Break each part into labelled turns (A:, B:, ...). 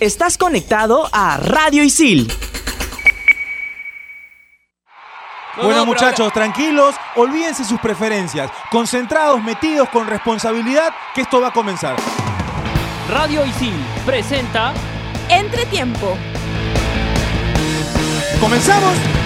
A: Estás conectado a Radio Isil.
B: bueno muchachos, tranquilos, olvídense sus preferencias, concentrados, metidos con responsabilidad, que esto va a comenzar.
C: Radio Isil presenta
D: Entretiempo.
B: ¿Comenzamos?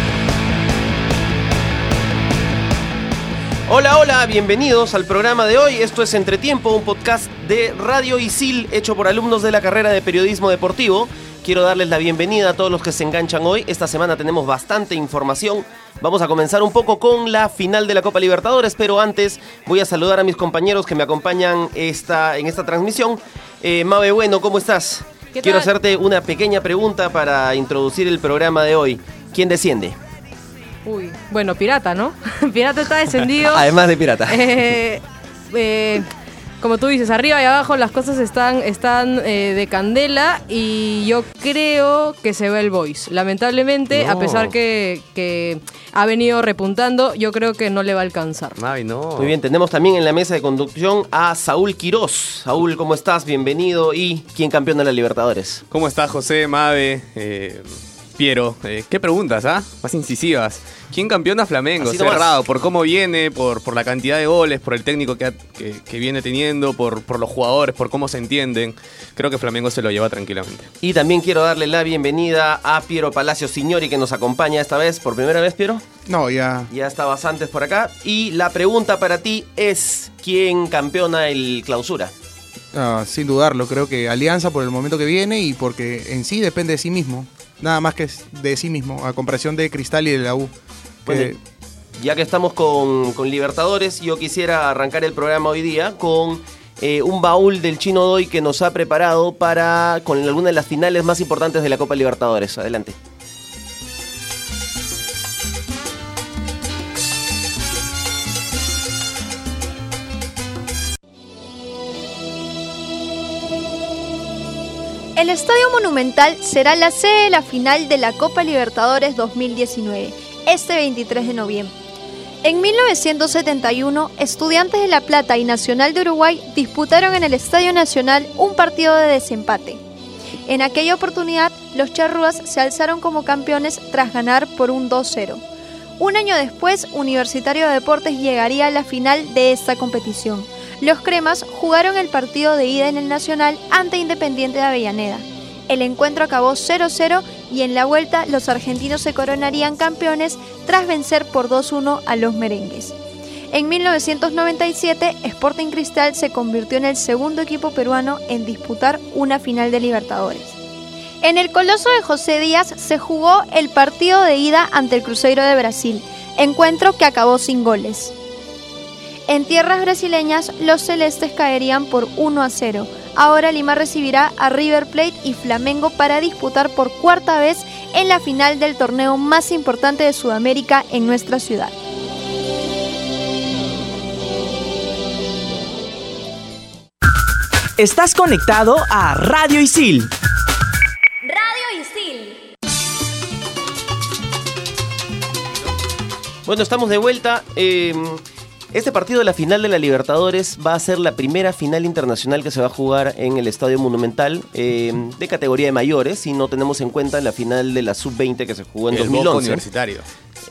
E: Hola, hola, bienvenidos al programa de hoy. Esto es Entretiempo, un podcast de Radio Isil hecho por alumnos de la carrera de periodismo deportivo. Quiero darles la bienvenida a todos los que se enganchan hoy. Esta semana tenemos bastante información. Vamos a comenzar un poco con la final de la Copa Libertadores, pero antes voy a saludar a mis compañeros que me acompañan esta, en esta transmisión. Eh, Mabe Bueno, ¿cómo estás? Quiero hacerte una pequeña pregunta para introducir el programa de hoy. ¿Quién desciende?
D: Uy, bueno, pirata, ¿no? pirata está descendido.
E: Además de pirata.
D: Eh, eh, como tú dices, arriba y abajo las cosas están, están eh, de candela y yo creo que se ve el Voice. Lamentablemente, a pesar que, que, ha venido repuntando, yo creo que no le va a alcanzar.
E: no. Muy bien, tenemos también en la mesa de conducción a Saúl Quirós. Saúl, ¿cómo estás? Bienvenido. ¿Y quién campeón de la Libertadores?
F: ¿Cómo estás, José, Mabe? Piero, eh, ¿qué preguntas, ah? Más incisivas. ¿Quién campeona Flamengo? Cerrado, por cómo viene, por, por la cantidad de goles, por el técnico que, que, viene teniendo, por, por los jugadores, por cómo se entienden. Creo que Flamengo se lo lleva tranquilamente.
E: Y también quiero darle la bienvenida a Piero Palacio Signori que nos acompaña esta vez, por primera vez, Piero.
G: No, ya.
E: Ya estabas antes por acá. Y la pregunta para ti es: ¿quién campeona el clausura?
G: Ah, sin dudarlo, creo que Alianza por el momento que viene y porque en sí depende de sí mismo nada más que de sí mismo, a comparación de Cristal y de la U.
E: ya que estamos con, Libertadores, yo quisiera arrancar el programa hoy día con eh, un baúl del Chino Doy que nos ha preparado para con alguna de las finales más importantes de la Copa Libertadores. Adelante.
H: El Estadio Monumental será la sede de la final de la Copa Libertadores 2019, este 23 de noviembre. En 1971, Estudiantes de La Plata y Nacional de Uruguay disputaron en el Estadio Nacional un partido de desempate. En aquella oportunidad, los charrúas se alzaron como campeones tras ganar por un 2-0. Un año después, Universitario de Deportes llegaría a la final de esta competición. Los cremas jugaron el partido de ida en el Nacional ante Independiente de Avellaneda. El encuentro acabó 0-0 y en la vuelta los argentinos se coronarían campeones tras vencer por 2-1 a los merengues. En 1997, Sporting Cristal se convirtió en el segundo equipo peruano en disputar una final de Libertadores. En el Coloso de José Díaz se jugó el partido de ida ante el Cruzeiro de Brasil, encuentro que acabó sin goles. En tierras brasileñas, los celestes caerían por 1 a 0. Ahora Lima recibirá a River Plate y Flamengo para disputar por cuarta vez en la final del torneo más importante de Sudamérica en nuestra ciudad.
A: Estás conectado a Radio Isil.
H: Radio Isil.
E: Bueno, estamos de vuelta. Eh, este partido de la final de la Libertadores va a ser la primera final internacional que se va a jugar en el Estadio Monumental eh, de categoría de mayores, si no tenemos en cuenta la final de la Sub-20 que se jugó en
F: el
E: 2011.
F: universitario.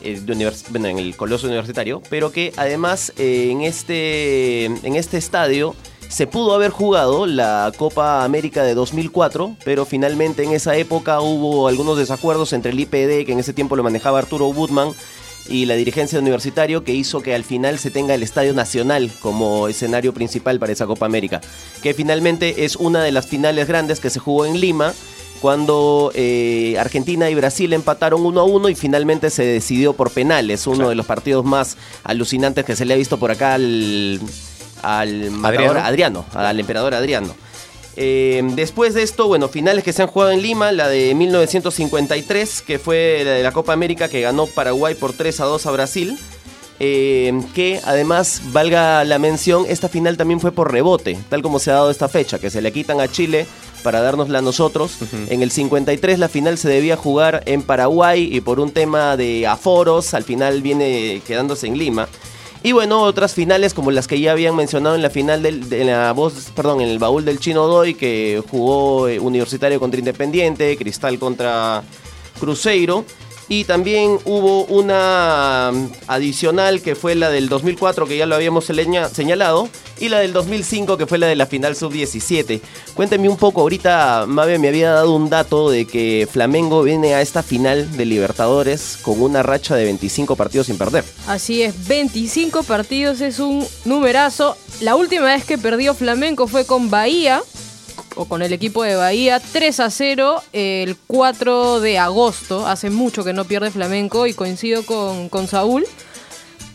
E: Eh, bueno, en el Coloso Universitario, pero que además eh, en, este, en este estadio se pudo haber jugado la Copa América de 2004, pero finalmente en esa época hubo algunos desacuerdos entre el IPD, que en ese tiempo lo manejaba Arturo Woodman, y la dirigencia universitario que hizo que al final se tenga el Estadio Nacional como escenario principal para esa Copa América, que finalmente es una de las finales grandes que se jugó en Lima cuando eh, Argentina y Brasil empataron 1 a 1 y finalmente se decidió por penales, uno de los partidos más alucinantes que se le ha visto por acá al, al Adriano, al emperador Adriano. Eh, después de esto, bueno, finales que se han jugado en Lima, la de 1953, que fue la de la Copa América que ganó Paraguay por 3 a 2 a Brasil. Eh, que además, valga la mención, esta final también fue por rebote, tal como se ha dado esta fecha, que se le quitan a Chile para dárnosla a nosotros. En el 53 la final se debía jugar en Paraguay y por un tema de aforos, al final viene quedándose en Lima. Y bueno, otras finales como las que ya habían mencionado en la final del, de la voz, perdón, en el baúl del Chino Doy, que jugó eh, Universitario contra Independiente, Cristal contra Cruzeiro. Y también hubo una mm, adicional que fue la del 2004, que ya lo habíamos señalado, y la del 2005, que fue la de la final sub-17. Cuénteme un poco, ahorita Mabe me había dado un dato de que Flamengo viene a esta final de Libertadores con una racha de 25 partidos sin perder.
D: Así es, 25 partidos es un numerazo. La última vez que perdió Flamenco fue con Bahía, o con el equipo de Bahía, 3 a 0 el 4 de agosto. Hace mucho que no pierde Flamenco y coincido con, con Saúl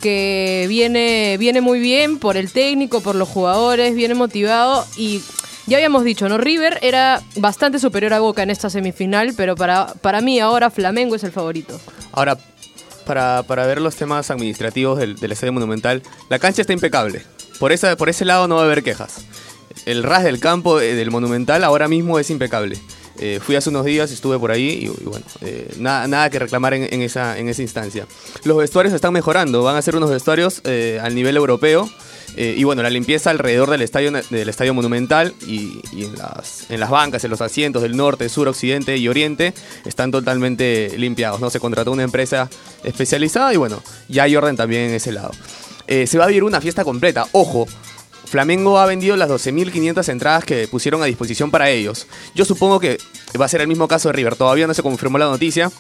D: que viene, viene muy bien por el técnico, por los jugadores, viene motivado y ya habíamos dicho, ¿no? River era bastante superior a Boca en esta semifinal, pero para, para mí ahora Flamengo es el favorito.
F: Ahora, para, para ver los temas administrativos del, del Estadio Monumental, la cancha está impecable. Por, esa, por ese lado no va a haber quejas. El ras del campo eh, del Monumental ahora mismo es impecable. Eh, fui hace unos días, estuve por ahí y, bueno, eh, nada, que reclamar en, esa, en esa instancia. Los vestuarios están mejorando, van a ser unos vestuarios al nivel europeo. Y bueno, la limpieza alrededor del estadio, del estadio monumental y, y en, las, en las bancas, en los asientos del norte, sur, occidente y oriente están totalmente limpiados. ¿no? Se contrató una empresa especializada y bueno, ya hay orden también en ese lado. Se va a vivir una fiesta completa. Ojo, Flamengo ha vendido las 12.500 entradas que pusieron a disposición para ellos. Yo supongo que va a ser el mismo caso de River. Todavía no se confirmó la noticia.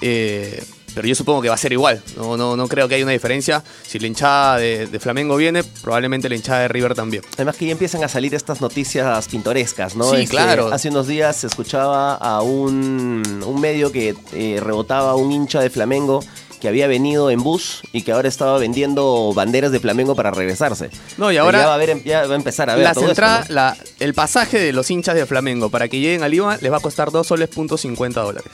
F: eh, pero yo supongo que va a ser igual. No, no, no creo que haya una diferencia. Si la hinchada de, de Flamengo viene, probablemente la hinchada de River también.
E: Además que ya empiezan a salir estas noticias pintorescas, ¿no?
F: Sí,
E: Este,
F: claro.
E: Hace unos días se escuchaba a un, un medio que eh, rebotaba a un hincha de Flamengo que había venido en bus y que ahora estaba vendiendo banderas de Flamengo para regresarse.
F: No, y ahora
E: ya va a, haber- ya va a empezar a ver
F: las
E: todo esto,
F: entradas,
E: ¿no?
F: la- el pasaje de los hinchas de Flamengo para que lleguen a Lima les va a costar 2 soles punto 50 dólares.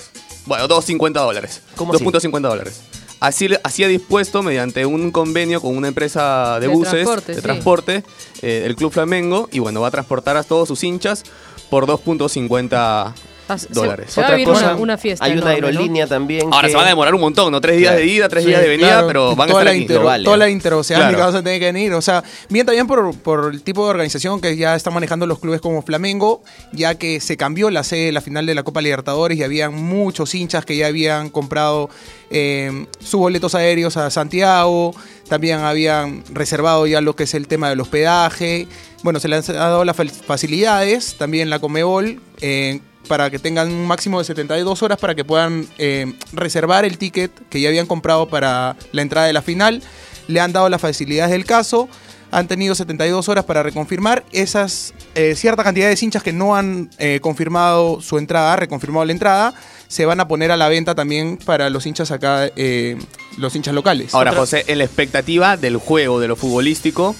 F: Bueno, 2.50 dólares.
E: ¿Cómo así?
F: 2.50 dólares. Así, así ha dispuesto mediante un convenio con una empresa de,
D: De
F: buses,
D: transporte,
F: de
D: sí.
F: transporte, eh, el Club Flamengo, y bueno, va a transportar a todos sus hinchas por 2.50
D: Ah, se-
F: dólares.
D: Se, va a
E: Otra cosa,
D: una, una fiesta.
E: Hay una
D: enorme, ¿no?
E: aerolínea también.
F: Ahora
E: que-
F: se van a demorar un montón, ¿no? Tres días
E: Claro.
F: de ida, tres
G: Sí,
F: días de venida,
G: claro,
F: pero van a
G: toda
F: estar
G: la
F: aquí.
G: inter-
E: Lo vale.
G: Toda la interoceánica
F: Claro.
G: vas a tener que venir. O sea, bien también por, por el tipo de organización que ya están manejando los clubes como Flamengo, ya que se cambió la sede de la final de la Copa Libertadores y habían muchos hinchas que ya habían comprado eh, sus boletos aéreos a Santiago, también habían reservado ya lo que es el tema del hospedaje. Bueno, se les ha dado las fa- facilidades, también la Comebol. eh, para que tengan un máximo de 72 horas para que puedan eh, reservar el ticket que ya habían comprado para la entrada de la final. Le han dado las facilidades del caso. Han tenido 72 horas para reconfirmar. Esas eh, cierta cantidad de hinchas que no han eh, confirmado su entrada, reconfirmado la entrada, se van a poner a la venta también para los hinchas acá, eh, los hinchas locales.
F: Ahora, José, en la expectativa del juego, de lo futbolístico,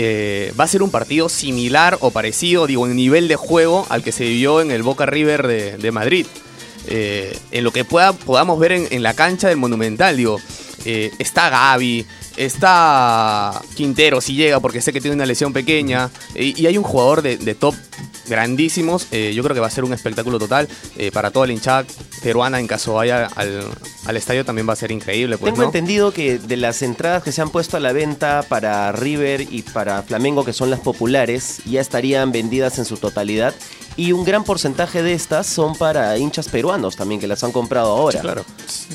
F: eh, va a ser un partido similar o parecido, digo, en nivel de juego al que se vivió en el Boca River de, Madrid. Eh, en lo que pueda, podamos ver en, la cancha del Monumental, digo, eh, está Gaby, está Quintero si llega porque sé que tiene una lesión pequeña, y, y hay un jugador de, de top grandísimos, eh, yo creo que va a ser un espectáculo total eh, para toda la hinchada peruana en caso vaya al, al estadio también va a ser increíble. Pues,
E: Tengo
F: ¿no?
E: entendido que de las entradas que se han puesto a la venta para River y para Flamengo, que son las populares, ya estarían vendidas en su totalidad. Y un gran porcentaje de estas son para hinchas peruanos también, que las han comprado ahora.
F: claro.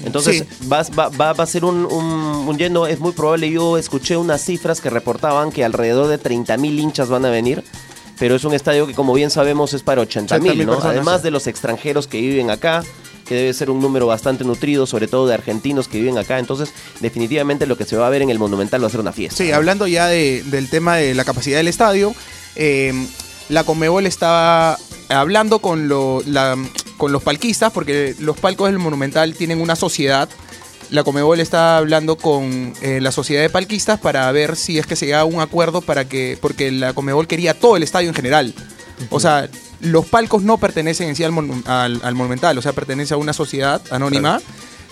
E: Entonces
G: Sí.
E: va, va- va- va a ser un, un- un lleno, es muy probable. Yo escuché unas cifras que reportaban que alrededor de 30.000 hinchas van a venir. Pero es un estadio que, como bien sabemos, es para 80.000,
G: 80.000
E: ¿no? Además de los extranjeros que viven acá, que debe ser un número bastante nutrido, sobre todo de argentinos que viven acá. Entonces, definitivamente lo que se va a ver en el Monumental va a ser una fiesta.
G: Sí, hablando ya de- del tema de la capacidad del estadio, eh, la Comebol estaba hablando con, lo- la- con los palquistas, porque los palcos del Monumental tienen una sociedad. La Comebol está hablando con eh, la sociedad de palquistas para ver si es que se llega a un acuerdo para que, porque la Comebol quería todo el estadio en general. O sea, los palcos no pertenecen en sí al, al Monumental, o sea, pertenece a una sociedad anónima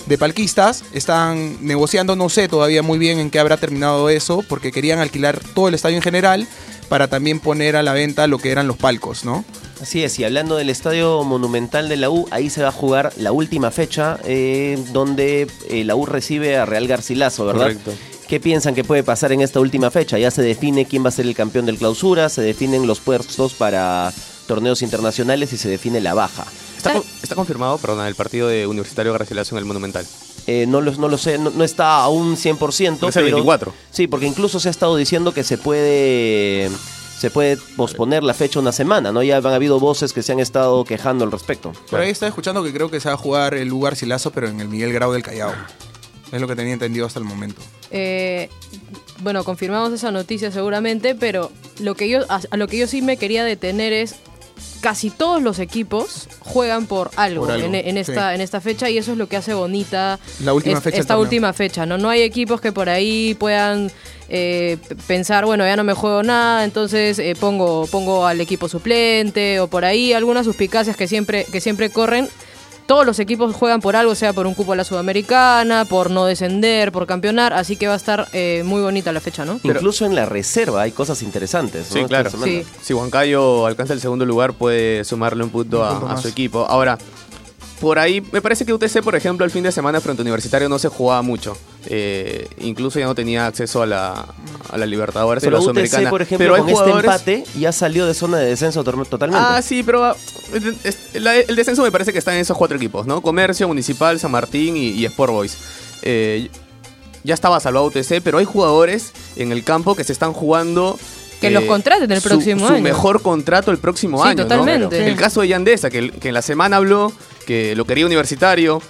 G: de palquistas. Están negociando, no sé todavía muy bien en qué habrá terminado eso, porque querían alquilar todo el estadio en general para también poner a la venta lo que eran los palcos, ¿no?
E: Así es, y hablando del Estadio Monumental de la U, ahí se va a jugar la última fecha eh, donde eh, la U recibe a Real Garcilaso, ¿verdad?
F: Correcto.
E: ¿Qué piensan que puede pasar en esta última fecha? Ya se define quién va a ser el campeón del clausura, se definen los puestos para torneos internacionales y se define la baja.
F: Está, con- está confirmado, perdón, el partido de Universitario Garcilaso en el Monumental.
E: Eh, no, lo, no lo sé, no, no está aún 100%.
F: Es el
E: pero-
F: 24.
E: Sí, porque incluso se ha estado diciendo que se puede se puede posponer la fecha una semana, ¿no? Ya han habido voces que se han estado quejando al respecto.
G: Por ahí estaba escuchando que creo que se va a jugar el lugar Silazo, pero en el Miguel Grau del Callao. Es lo que tenía entendido hasta el momento.
D: Eh, bueno, confirmamos esa noticia seguramente, pero lo que yo, a, a lo que yo sí me quería detener es casi todos los equipos juegan por algo,
G: Por algo,
D: en, en esta,
G: sí.
D: en esta fecha y eso es lo que hace bonita
G: La última
D: es-
G: fecha del
D: esta última fecha. ¿no? no hay equipos que por ahí puedan eh, pensar, bueno, ya no me juego nada, entonces eh, pongo, pongo al equipo suplente o por ahí algunas suspicacias que siempre, que siempre corren. Todos los equipos juegan por algo, sea por un cupo a la Sudamericana, por no descender, por campeonar, así que va a estar eh, muy bonita la fecha, ¿no?
E: Incluso en la reserva hay cosas interesantes. ¿no?
F: Sí, claro.
D: Sí.
F: Si Huancayo alcanza el segundo lugar, puede sumarle un punto,
G: Un
F: a,
G: punto
F: a su equipo. Ahora, por ahí, me parece que UTC, por ejemplo, el fin de semana frente a Universitario no se jugaba mucho. Eh, incluso ya no tenía acceso a la, a la Libertadores
E: Pero
F: o la
E: UTC,
F: Sudamericana.
E: por ejemplo,
F: pero
E: con este
F: jugadores-
E: empate ya salió de zona de descenso totalmente.
F: Ah, sí, pero es- la- el descenso me parece que está en esos cuatro equipos, ¿no? Comercio, Municipal, San Martín y, y Sport Boys. Eh, ya estaba salvado UTC, pero hay jugadores en el campo que se están jugando.
D: Que los contraten el
F: su-
D: próximo
F: su
D: año.
F: mejor contrato el próximo
D: Sí,
F: año. ¿no?
D: totalmente.
F: El caso de Yandesa, que en la semana habló que lo quería universitario,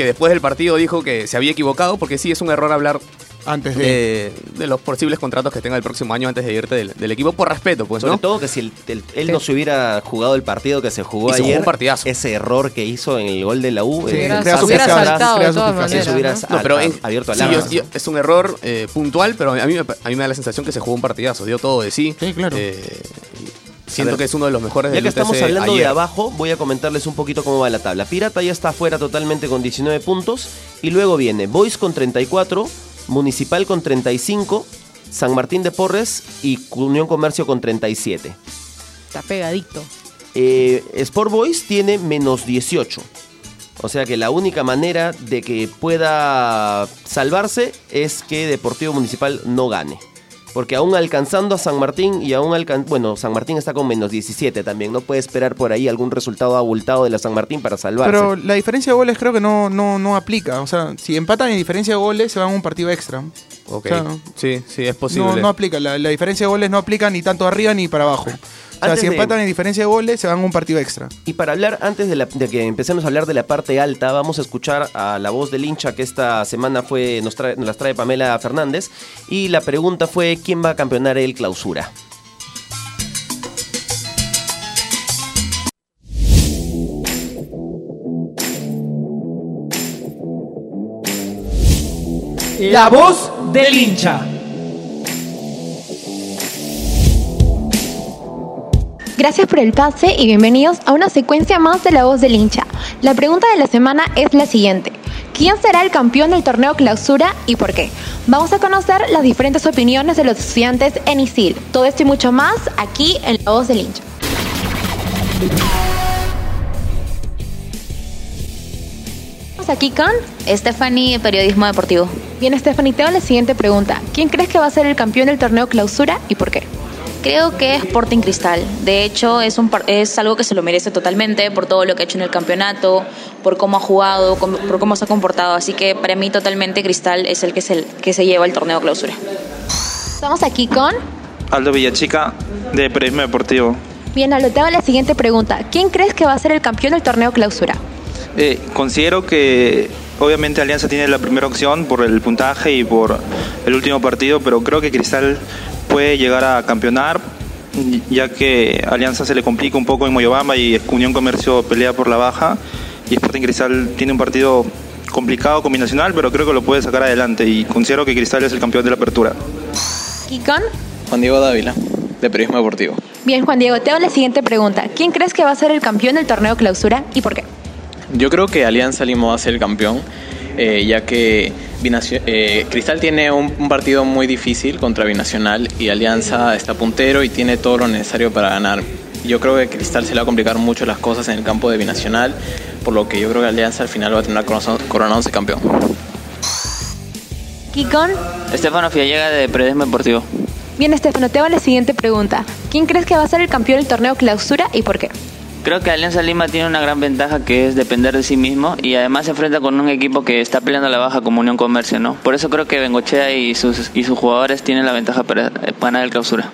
F: que después del partido dijo que se había equivocado, porque sí es un error hablar
G: Antes de.
F: de, de los posibles contratos que tenga el próximo año antes de irte del, del equipo, por respeto, pues,
E: Sobre
F: ¿no?
E: todo que si el- el- él no se hubiera jugado el partido que se jugó
F: Y se jugó
E: ayer,
F: un partidazo.
E: ese error que hizo en el gol de la U,
G: Sí,
E: eh,
D: saltado de todas maneras.
E: hubiera
D: ¿no?
E: a-
F: No, pero
E: abierto
F: sí, yo- yo- es un error eh, puntual, pero a mí, me, a mí me da la sensación que se jugó un partidazo, dio todo de sí.
G: Sí, claro.
F: Eh, siento que es uno de los mejores
E: Ya
F: del
E: que estamos
F: UTC
E: hablando de abajo, voy a comentarles un poquito cómo va la tabla. Pirata ya está fuera totalmente con 19 puntos. Y luego viene Boys con 34, Municipal con 35, San Martín de Porres y Unión Comercio con 37.
D: Está pegadito.
E: Eh, Sport Boys tiene menos 18. O sea que la única manera de que pueda salvarse es que Deportivo Municipal no gane. Porque aún alcanzando a San Martín y aún alcan bueno, San Martín está con menos 17 también. No puede esperar por ahí algún resultado abultado de la San Martín para salvarse.
G: Pero la diferencia de goles creo que no, no, no aplica. O sea, si empatan en diferencia de goles, se van a un partido extra.
F: Ok,
G: O sea,
F: sí, sí, es posible.
G: No, no aplica. La, la diferencia de goles no aplica ni tanto arriba ni para abajo. O sea, si
E: de-
G: empatan en diferencia de goles, se van a un partido extra.
E: Y para hablar, antes de, la- de que empecemos a hablar de la parte alta, vamos a escuchar a la voz del hincha que esta semana fue, nos, trae- nos las trae Pamela Fernández. Y la pregunta fue, ¿quién va a campeonar el clausura?
A: La voz del hincha.
I: Gracias por el pase y bienvenidos a una secuencia más de La Voz del Hincha. La pregunta de la semana es la siguiente. ¿Quién será el campeón del torneo clausura y por qué? Vamos a conocer las diferentes opiniones de los estudiantes en ISIL. Todo esto y mucho más aquí en La Voz del Hincha. Estamos aquí con...
J: Stephanie, periodismo deportivo.
I: Bien, Stephanie, te hago la siguiente pregunta. ¿Quién crees que va a ser el campeón del torneo clausura y por qué?
J: Creo que es Sporting Cristal. De hecho, es, un, par- es algo que se lo merece totalmente por todo lo que ha hecho en el campeonato, por cómo ha jugado, por cómo se ha comportado. Así que para mí totalmente Cristal es el que se, que se lleva el torneo clausura.
I: Estamos aquí con...
K: Aldo Villachica, de Periodismo Deportivo.
I: Bien, Aldo, te hago la siguiente pregunta. ¿Quién crees que va a ser el campeón del torneo clausura?
K: Eh, considero que obviamente Alianza tiene la primera opción por el puntaje y por el último partido, pero creo que Cristal puede llegar a campeonar, ya que Alianza se le complica un poco en Moyobamba y Unión Comercio pelea por la baja. Y Sporting Cristal tiene un partido complicado combinacional, pero creo que lo puede sacar adelante y considero que Cristal es el campeón de la apertura.
I: Con...
L: Juan Diego Dávila, de Periodismo Deportivo.
I: Bien, Juan Diego, te hago la siguiente pregunta. ¿Quién crees que va a ser el campeón del torneo clausura y por qué?
L: Yo creo que Alianza Lima va a ser el campeón, eh, ya que Binacio- eh, Cristal tiene un, un partido muy difícil contra Binacional y Alianza está puntero y tiene todo lo necesario para ganar. Yo creo que Cristal se le va a complicar mucho las cosas en el campo de Binacional, por lo que yo creo que Alianza al final va a terminar coronándose campeón.
I: Kikon.
M: Estefano Fiallega de Periodismo Deportivo.
I: Bien, Estefano, te hago la siguiente pregunta. ¿Quién crees que va a ser el campeón del torneo clausura y por qué?
M: Creo que Alianza Lima tiene una gran ventaja que es depender de sí mismo y además se enfrenta con un equipo que está peleando la baja como Unión Comercio, ¿no? Por eso creo que Bengochea y sus, y sus jugadores tienen la ventaja para ganar el clausura.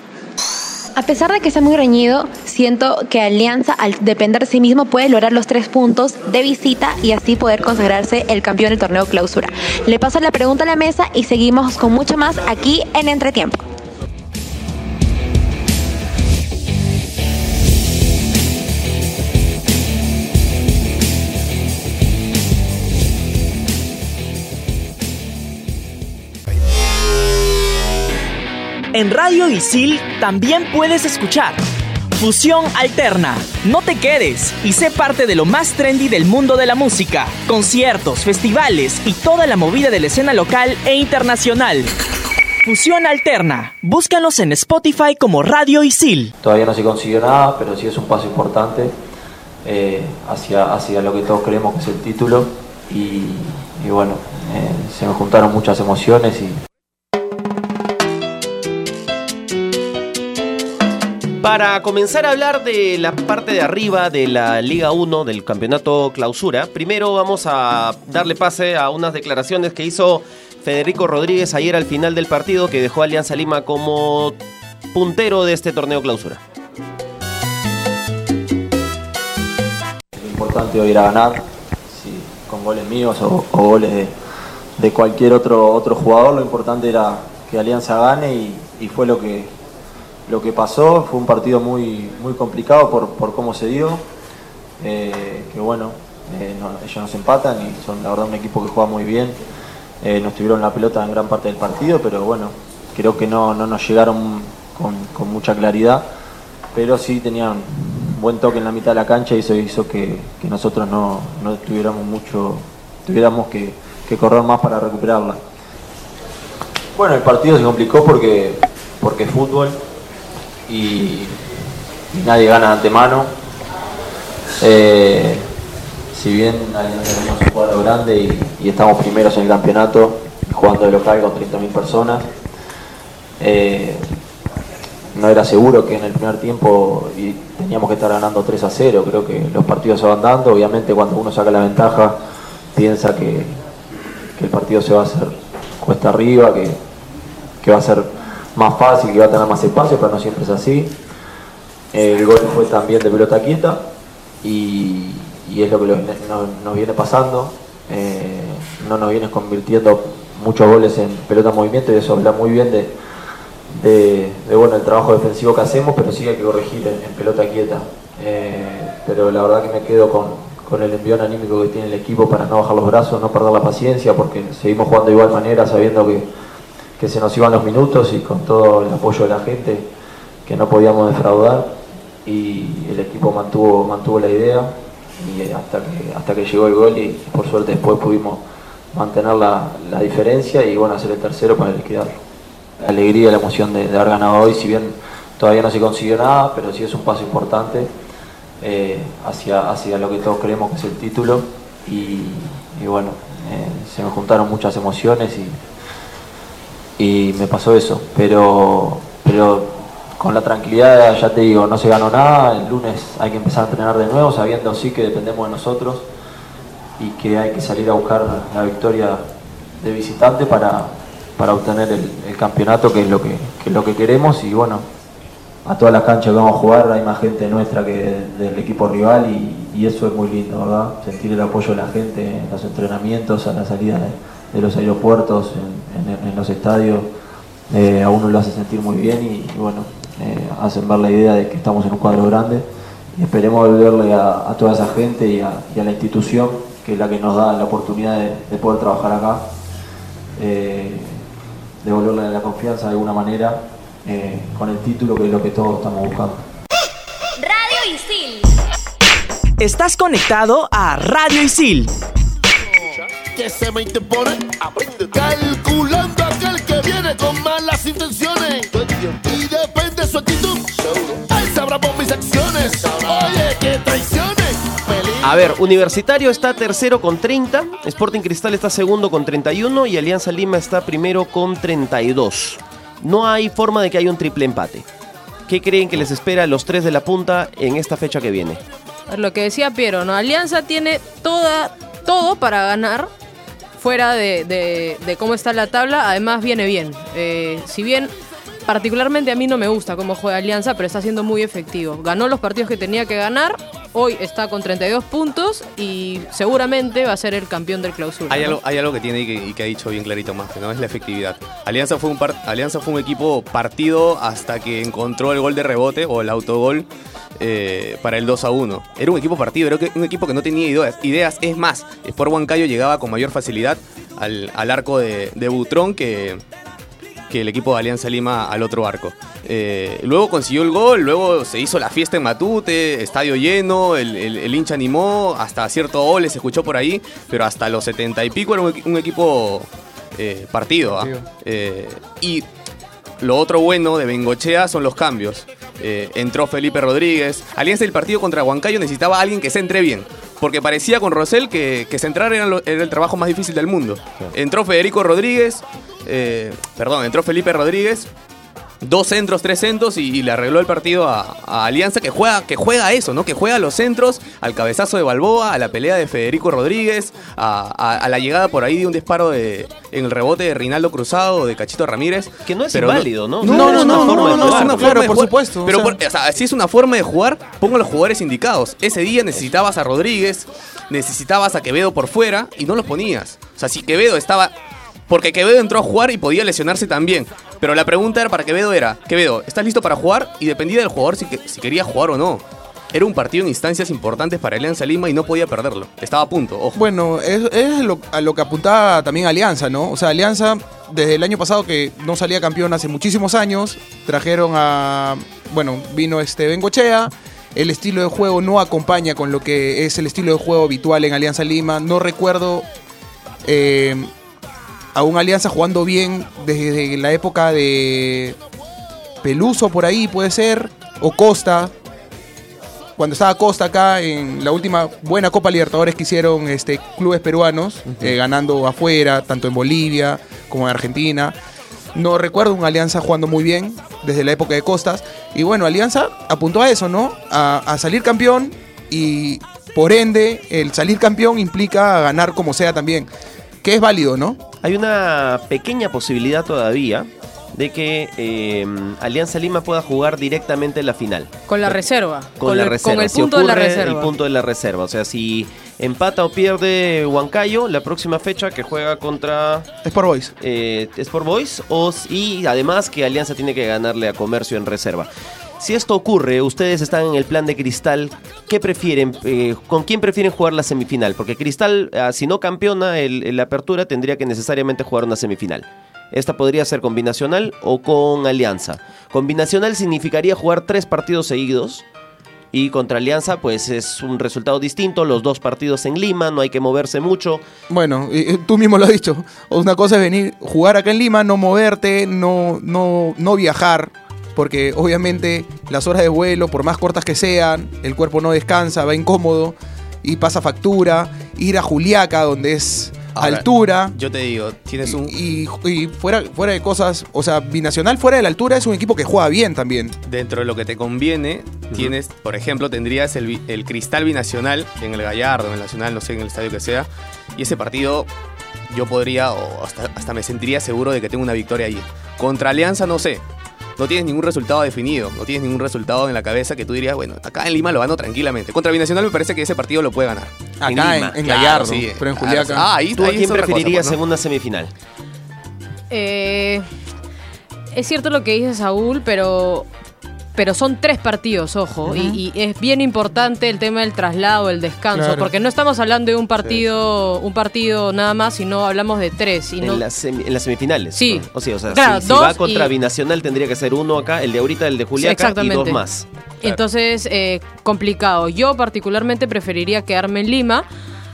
I: A pesar de que sea muy reñido, siento que Alianza, al depender de sí mismo, puede lograr los tres puntos de visita y así poder consagrarse el campeón del torneo clausura. Le paso la pregunta a la mesa y seguimos con mucho más aquí en Entretiempo.
N: En Radio Isil también puedes escuchar Fusión Alterna. No te quedes y sé parte de lo más trendy del mundo de la música, conciertos, festivales y toda la movida de la escena local e internacional. Fusión Alterna. Búscanos en Spotify como Radio Isil.
O: Todavía no se consiguió nada, pero sí es un paso importante eh, hacia, hacia lo que todos creemos que es el título. Y, bueno, eh, se me juntaron muchas emociones y
E: Para comenzar a hablar de la parte de arriba de la Liga 1 del campeonato clausura, primero vamos a darle pase a unas declaraciones que hizo Federico Rodríguez ayer al final del partido que dejó a Alianza Lima como puntero de este torneo clausura.
O: Lo importante hoy era ganar, con goles míos o, goles de, cualquier otro, otro jugador, lo importante era que Alianza gane y fue lo que, lo que pasó. Fue un partido muy, muy complicado por, por cómo se dio. Eh, que bueno, eh, no, ellos nos empatan y son la verdad un equipo que juega muy bien. Eh, nos tuvieron la pelota en gran parte del partido, pero bueno, creo que no, no nos llegaron con, con, mucha claridad, pero sí tenían buen toque en la mitad de la cancha y eso hizo que, nosotros no, no, tuviéramos mucho, tuviéramos que, que correr más para recuperarla. Bueno, el partido se complicó porque, porque fútbol, y, nadie gana de antemano. Eh, si bien tenemos un cuadro grande y, y, estamos primeros en el campeonato, jugando de local con 30.000 personas, eh, no era seguro que en el primer tiempo y teníamos que estar ganando 3 a 0. Creo que los partidos se van dando. Obviamente, cuando uno saca la ventaja, piensa que, que el partido se va a hacer cuesta arriba, que, que va a ser más fácil, que va a tener más espacio, pero no siempre es así. El gol fue también de pelota quieta y, es lo que nos, viene pasando. Eh, no nos viene convirtiendo muchos goles en pelota en movimiento y eso habla muy bien de, de, de, bueno, el trabajo defensivo que hacemos, pero sí hay que corregir en, en pelota quieta. Eh, pero la verdad que me quedo con, con el envión anímico que tiene el equipo para no bajar los brazos, no perder la paciencia, porque seguimos jugando de igual manera sabiendo que que se nos iban los minutos y con todo el apoyo de la gente que no podíamos defraudar y el equipo mantuvo, mantuvo la idea y hasta que, hasta que llegó el gol y por suerte después pudimos mantener la, la diferencia y bueno, hacer el tercero para liquidar. La alegría la emoción de, de, haber ganado hoy, si bien todavía no se consiguió nada, pero sí es un paso importante eh, hacia, hacia lo que todos creemos que es el título y, y bueno, eh, se me juntaron muchas emociones y y me pasó eso, pero, pero con la tranquilidad, ya te digo, no se ganó nada, el lunes hay que empezar a entrenar de nuevo, sabiendo sí que dependemos de nosotros y que hay que salir a buscar la victoria de visitante para, para obtener el, campeonato, que es, lo que, que, es lo que queremos, y bueno, a todas las canchas que vamos a jugar hay más gente nuestra que del equipo rival y, y eso es muy lindo, ¿verdad? Sentir el apoyo de la gente en los entrenamientos, a la salida de de los aeropuertos, en, en, en los estadios, eh, a uno lo hace sentir muy bien y, y bueno, eh, hacen ver la idea de que estamos en un cuadro grande y esperemos devolverle a, a toda esa gente y a, y a, la institución, que es la que nos da la oportunidad de, de poder trabajar acá, eh, devolverle la confianza de alguna manera eh, con el título que es lo que todos estamos buscando.
N: Radio Isil. Estás conectado a Radio Isil
P: que se me interpone. Aprende. Calculando aquel que viene con malas intenciones. Y depende de su actitud. Él sabrá por mis acciones. Oye, que traiciones.
E: A ver, Universitario está tercero con 30, Sporting Cristal está segundo con 31 y Alianza Lima está primero con 32. No hay forma de que haya un triple empate. ¿Qué creen que les espera a los tres de la punta en esta fecha que viene?
D: Lo que decía Piero, ¿no? Alianza tiene toda, todo para ganar fuera de, de- cómo está la tabla. Además viene bien. Eh, si bien particularmente a mí no me gusta cómo juega Alianza, pero está siendo muy efectivo. Ganó los partidos que tenía que ganar. Hoy está con 32 puntos y seguramente va a ser el campeón del clausura.
F: Hay
D: ¿no?
F: algo, hay algo que tiene y que, y que ha dicho bien clarito más, ¿no? Es la efectividad. Alianza fue, un par- Alianza fue un equipo partido hasta que encontró el gol de rebote o el autogol eh, para el 2 a 1. Era un equipo partido, era que- un equipo que no tenía ideas. ideas. Es más, Sport Huancayo llegaba con mayor facilidad al, al arco de, de Butrón que, que el equipo de Alianza Lima al otro arco. Eh, luego consiguió el gol, luego se hizo la fiesta en Matute, estadio lleno, el, el- el hincha animó, hasta cierto gol se escuchó por ahí, pero hasta los 70 y pico era un, equi- un equipo eh, partido. ¿ah? Eh, y lo otro bueno de Bengochea son los cambios. Eh, entró Felipe Rodríguez. Alianza del partido contra Huancayo necesitaba a alguien que se entre bien. Porque parecía con Rosell que, que centrar era, lo- era el trabajo más difícil del mundo. Entró Federico Rodríguez. Eh, perdón, entró Felipe Rodríguez. Dos centros, tres centros y, y le arregló el partido a, a Alianza que juega, que juega eso, ¿no? Que juega a los centros, al cabezazo de Balboa, a la pelea de Federico Rodríguez, a, a- a la llegada por ahí de un disparo de, en el rebote de Rinaldo Cruzado de Cachito Ramírez.
E: Que no es
F: Pero
E: inválido, ¿no?
F: No,
E: No,
F: no, no, no, es una
E: Claro,
F: forma de
E: por
F: jugar.
E: supuesto,
F: Pero
E: o sea-
F: por- o sea, si es una forma de jugar, pongo a los jugadores indicados. Ese día necesitabas a Rodríguez, necesitabas a Quevedo por fuera y no los ponías. O sea, si Quevedo estaba. Porque Quevedo entró a jugar y podía lesionarse también. Pero la pregunta era para Quevedo era, Quevedo, ¿estás listo para jugar? Y dependía del jugador si, si quería jugar o no. Era un partido en instancias importantes para Alianza Lima y no podía perderlo. Estaba a punto, ojo.
G: Bueno, es, es lo, a lo que apuntaba también Alianza, ¿no? O sea, Alianza, desde el año pasado que no salía campeón hace muchísimos años, trajeron a. Bueno, vino este Bengochea. El estilo de juego no acompaña con lo que es el estilo de juego habitual en Alianza Lima. No recuerdo eh, a un Alianza jugando bien desde la época de Peluso por ahí, puede ser, o Costa, cuando estaba Costa acá en la última buena Copa Libertadores que hicieron este, clubes peruanos, eh, ganando afuera, tanto en Bolivia como en Argentina. No recuerdo un Alianza jugando muy bien desde la época de Costas. Y bueno, Alianza apuntó a eso, ¿no? A, a salir campeón y por ende el salir campeón implica ganar como sea también. Que es válido, ¿no?
E: Hay una pequeña posibilidad todavía de que eh, Alianza Lima pueda jugar directamente la final.
D: Con la reserva.
E: Con, la
D: el,
E: reserva.
D: Con el
E: Si
D: punto de la
E: ocurre
D: reserva.
E: El punto de la reserva. O sea, si empata o pierde Huancayo, la próxima fecha que juega contra
G: Sport Boys.
E: eh, Sport Boys. O, y además que Alianza tiene que ganarle a Comercio en reserva. Si esto ocurre, ustedes están en el plan de Cristal, ¿qué prefieren? eh, ¿Con quién prefieren jugar la semifinal? Porque Cristal, ah, si no campeona el apertura, tendría que necesariamente jugar una semifinal. Esta podría ser combinacional o con alianza. Combinacional significaría jugar tres partidos seguidos. Y contra Alianza, pues es un resultado distinto. Los dos partidos en Lima, no hay que moverse mucho.
G: Bueno, tú mismo lo has dicho. Una cosa es venir, jugar acá en Lima, no moverte, no, no, no viajar, porque obviamente las horas de vuelo, por más cortas que sean, el cuerpo no descansa, va incómodo y pasa factura. Ir a Juliaca, donde es
F: Ahora,
G: altura.
F: Yo te digo, tienes un.
G: Y, y fuera, fuera de cosas, o sea, Binacional fuera de la altura es un equipo que juega bien también.
F: Dentro de lo que te conviene, tienes, por ejemplo, tendrías el, el cristal binacional en el Gallardo, en el Nacional, no sé, en el estadio que sea. Y ese partido yo podría, o hasta, hasta me sentiría seguro de que tengo una victoria allí. Contra Alianza, no sé. No tienes ningún resultado definido, no tienes ningún resultado en la cabeza que tú dirías, bueno, acá en Lima lo gano tranquilamente. Contra Binacional me parece que ese partido lo puede ganar.
G: Acá
E: Lima,
G: en, en
F: claro,
G: Gallardo,
F: sí,
G: pero en Juliaca.
F: Ah, ahí-
E: ¿Tú a
F: ahí
E: quién
F: otra cosa,
E: preferirías
F: pues,
E: una semifinal?
D: Eh, es cierto lo que dice Saúl, pero, pero son tres partidos, ojo. y, y es bien importante el tema del traslado, el descanso,
E: Claro.
D: porque no estamos hablando de un partido, un partido nada más, sino hablamos de tres. Y no,
E: en, las semi- en las semifinales.
D: Sí.
E: ¿no? O sea, o sea,
D: Claro,
E: si, si va contra
D: y-
E: Binacional tendría que ser uno acá, el de ahorita, el de
D: Sí,
E: Juliaca y
D: exactamente.
E: dos más.
D: Entonces, eh, complicado. Yo particularmente preferiría quedarme en Lima.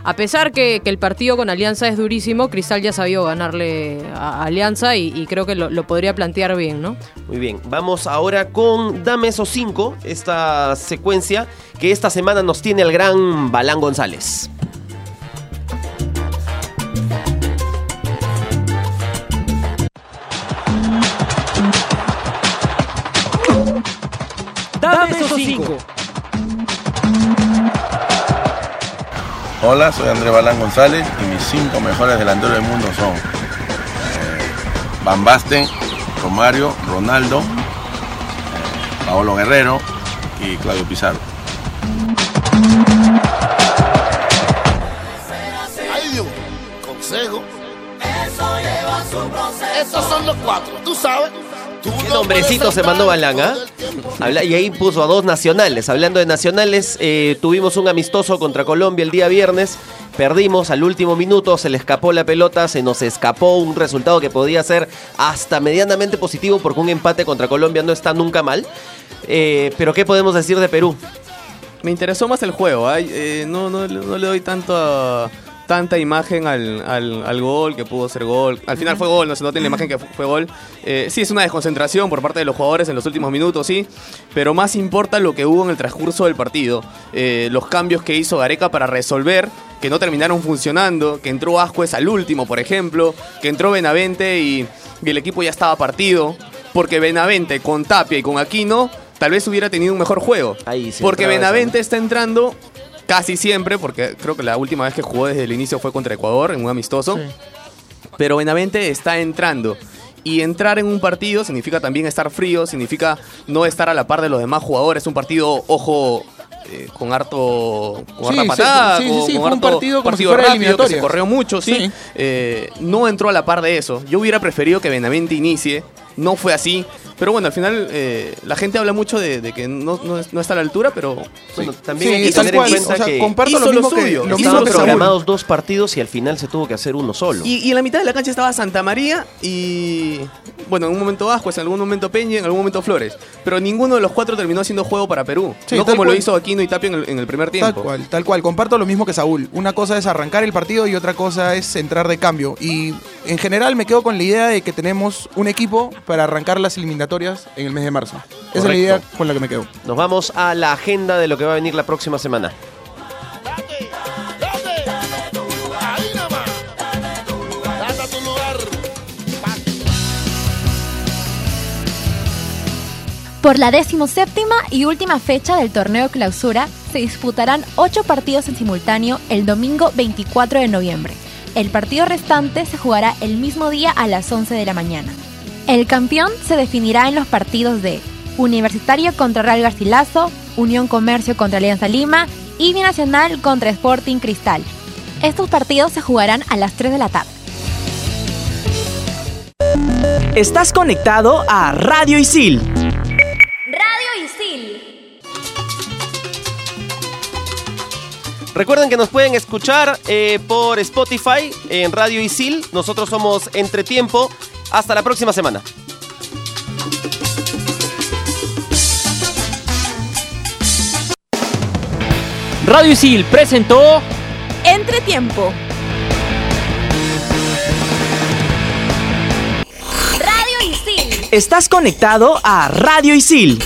D: A pesar que, que el partido con Alianza es durísimo, Cristal ya sabía ganarle a Alianza y, y creo que lo, lo podría plantear bien, ¿no?
E: Muy bien, vamos ahora con Dame esos cinco, esta secuencia que esta semana nos tiene el gran Balán González.
A: Dame esos cinco.
Q: Hola, soy Andrés Balán González y mis cinco mejores delanteros del mundo son eh, Van Basten, Romario, Ronaldo, eh, Paolo Guerrero y Claudio Pizarro.
P: Ay Dios, consejo. Estos son los cuatro, tú sabes.
E: ¿Qué nombrecito se mandó Balán, ah? Y ahí puso a dos nacionales. Hablando de nacionales, eh, tuvimos un amistoso contra Colombia el día viernes. Perdimos al último minuto, se le escapó la pelota, se nos escapó un resultado que podía ser hasta medianamente positivo porque un empate contra Colombia no está nunca mal. Eh, pero ¿qué podemos decir de Perú?
F: Me interesó más el juego. ay, eh, no, no, no le doy tanto tanta imagen al, al- al gol, que pudo ser gol. Al final fue gol, no se nota en la imagen que fu- fue gol. Eh, sí, es una desconcentración por parte de los jugadores en los últimos minutos, sí. Pero más importa lo que hubo en el transcurso del partido. Eh, los cambios que hizo Gareca para resolver, que no terminaron funcionando. Que entró Ascuez al último, por ejemplo. Que entró Benavente y, y el equipo ya estaba partido. Porque Benavente con Tapia y con Aquino tal vez hubiera tenido un mejor juego.
E: sí
F: porque Benavente está entrando casi siempre, porque creo que la última vez que jugó desde el inicio fue contra Ecuador en un amistoso. Pero Benavente está entrando. Y entrar en un partido significa también estar frío, significa no estar a la par de los demás jugadores. Un partido, ojo, eh, con harto, con
G: Sí,
F: harta patada,
G: sí, sí,
F: con,
G: sí,
F: con
G: fue un partido como si
F: partido
G: fuera
F: rápido, que se corrió mucho, sí.
G: Sí.
F: Eh, no entró a la par de eso. Yo hubiera preferido que Benavente inicie. No fue así. Pero bueno, al final eh, la gente habla mucho de, de que no, no no está a la altura, pero
E: Bueno, también hay que tener
G: cual,
E: en cuenta
G: o sea,
E: que
G: comparto
F: hizo
G: lo mismo que-
F: suyo.
G: lo
F: hizo
G: mismo
E: estaban programados dos partidos y al final se tuvo que hacer uno solo.
F: Y, y en la mitad de la cancha estaba Santa María y. Bueno, en un momento Ascuez, en algún momento Peña, en algún momento Flores. Pero ninguno de los cuatro terminó haciendo juego para Perú.
G: Sí,
F: no
G: tal
F: como lo hizo Aquino y Tapia en el, en el primer
G: Tal
F: tiempo.
G: cual, tal cual. Comparto lo mismo que Saúl. Una cosa es arrancar el partido y otra cosa es entrar de cambio. Y en general me quedo con la idea de que tenemos un equipo para arrancar las eliminatorias en el mes de marzo. Esa es la idea con la que me quedo.
E: Nos vamos a la agenda de lo que va a venir la próxima semana.
I: Por la decimoséptima y última fecha del torneo clausura, se disputarán ocho partidos en simultáneo el domingo 24 de noviembre. El partido restante se jugará el mismo día a las 11 de la mañana. El campeón se definirá en los partidos de Universitario contra Real Garcilaso, Unión Comercio contra Alianza Lima y Binacional contra Sporting Cristal. Estos partidos se jugarán a las 3 de la tarde.
N: Estás conectado a
I: Radio Isil.
E: Recuerden que nos pueden escuchar eh, por Spotify en Radio Isil. Nosotros somos Entretiempo. Hasta la próxima semana.
C: Radio Isil presentó
H: Entretiempo.
I: Radio Isil.
N: Estás conectado a Radio Isil.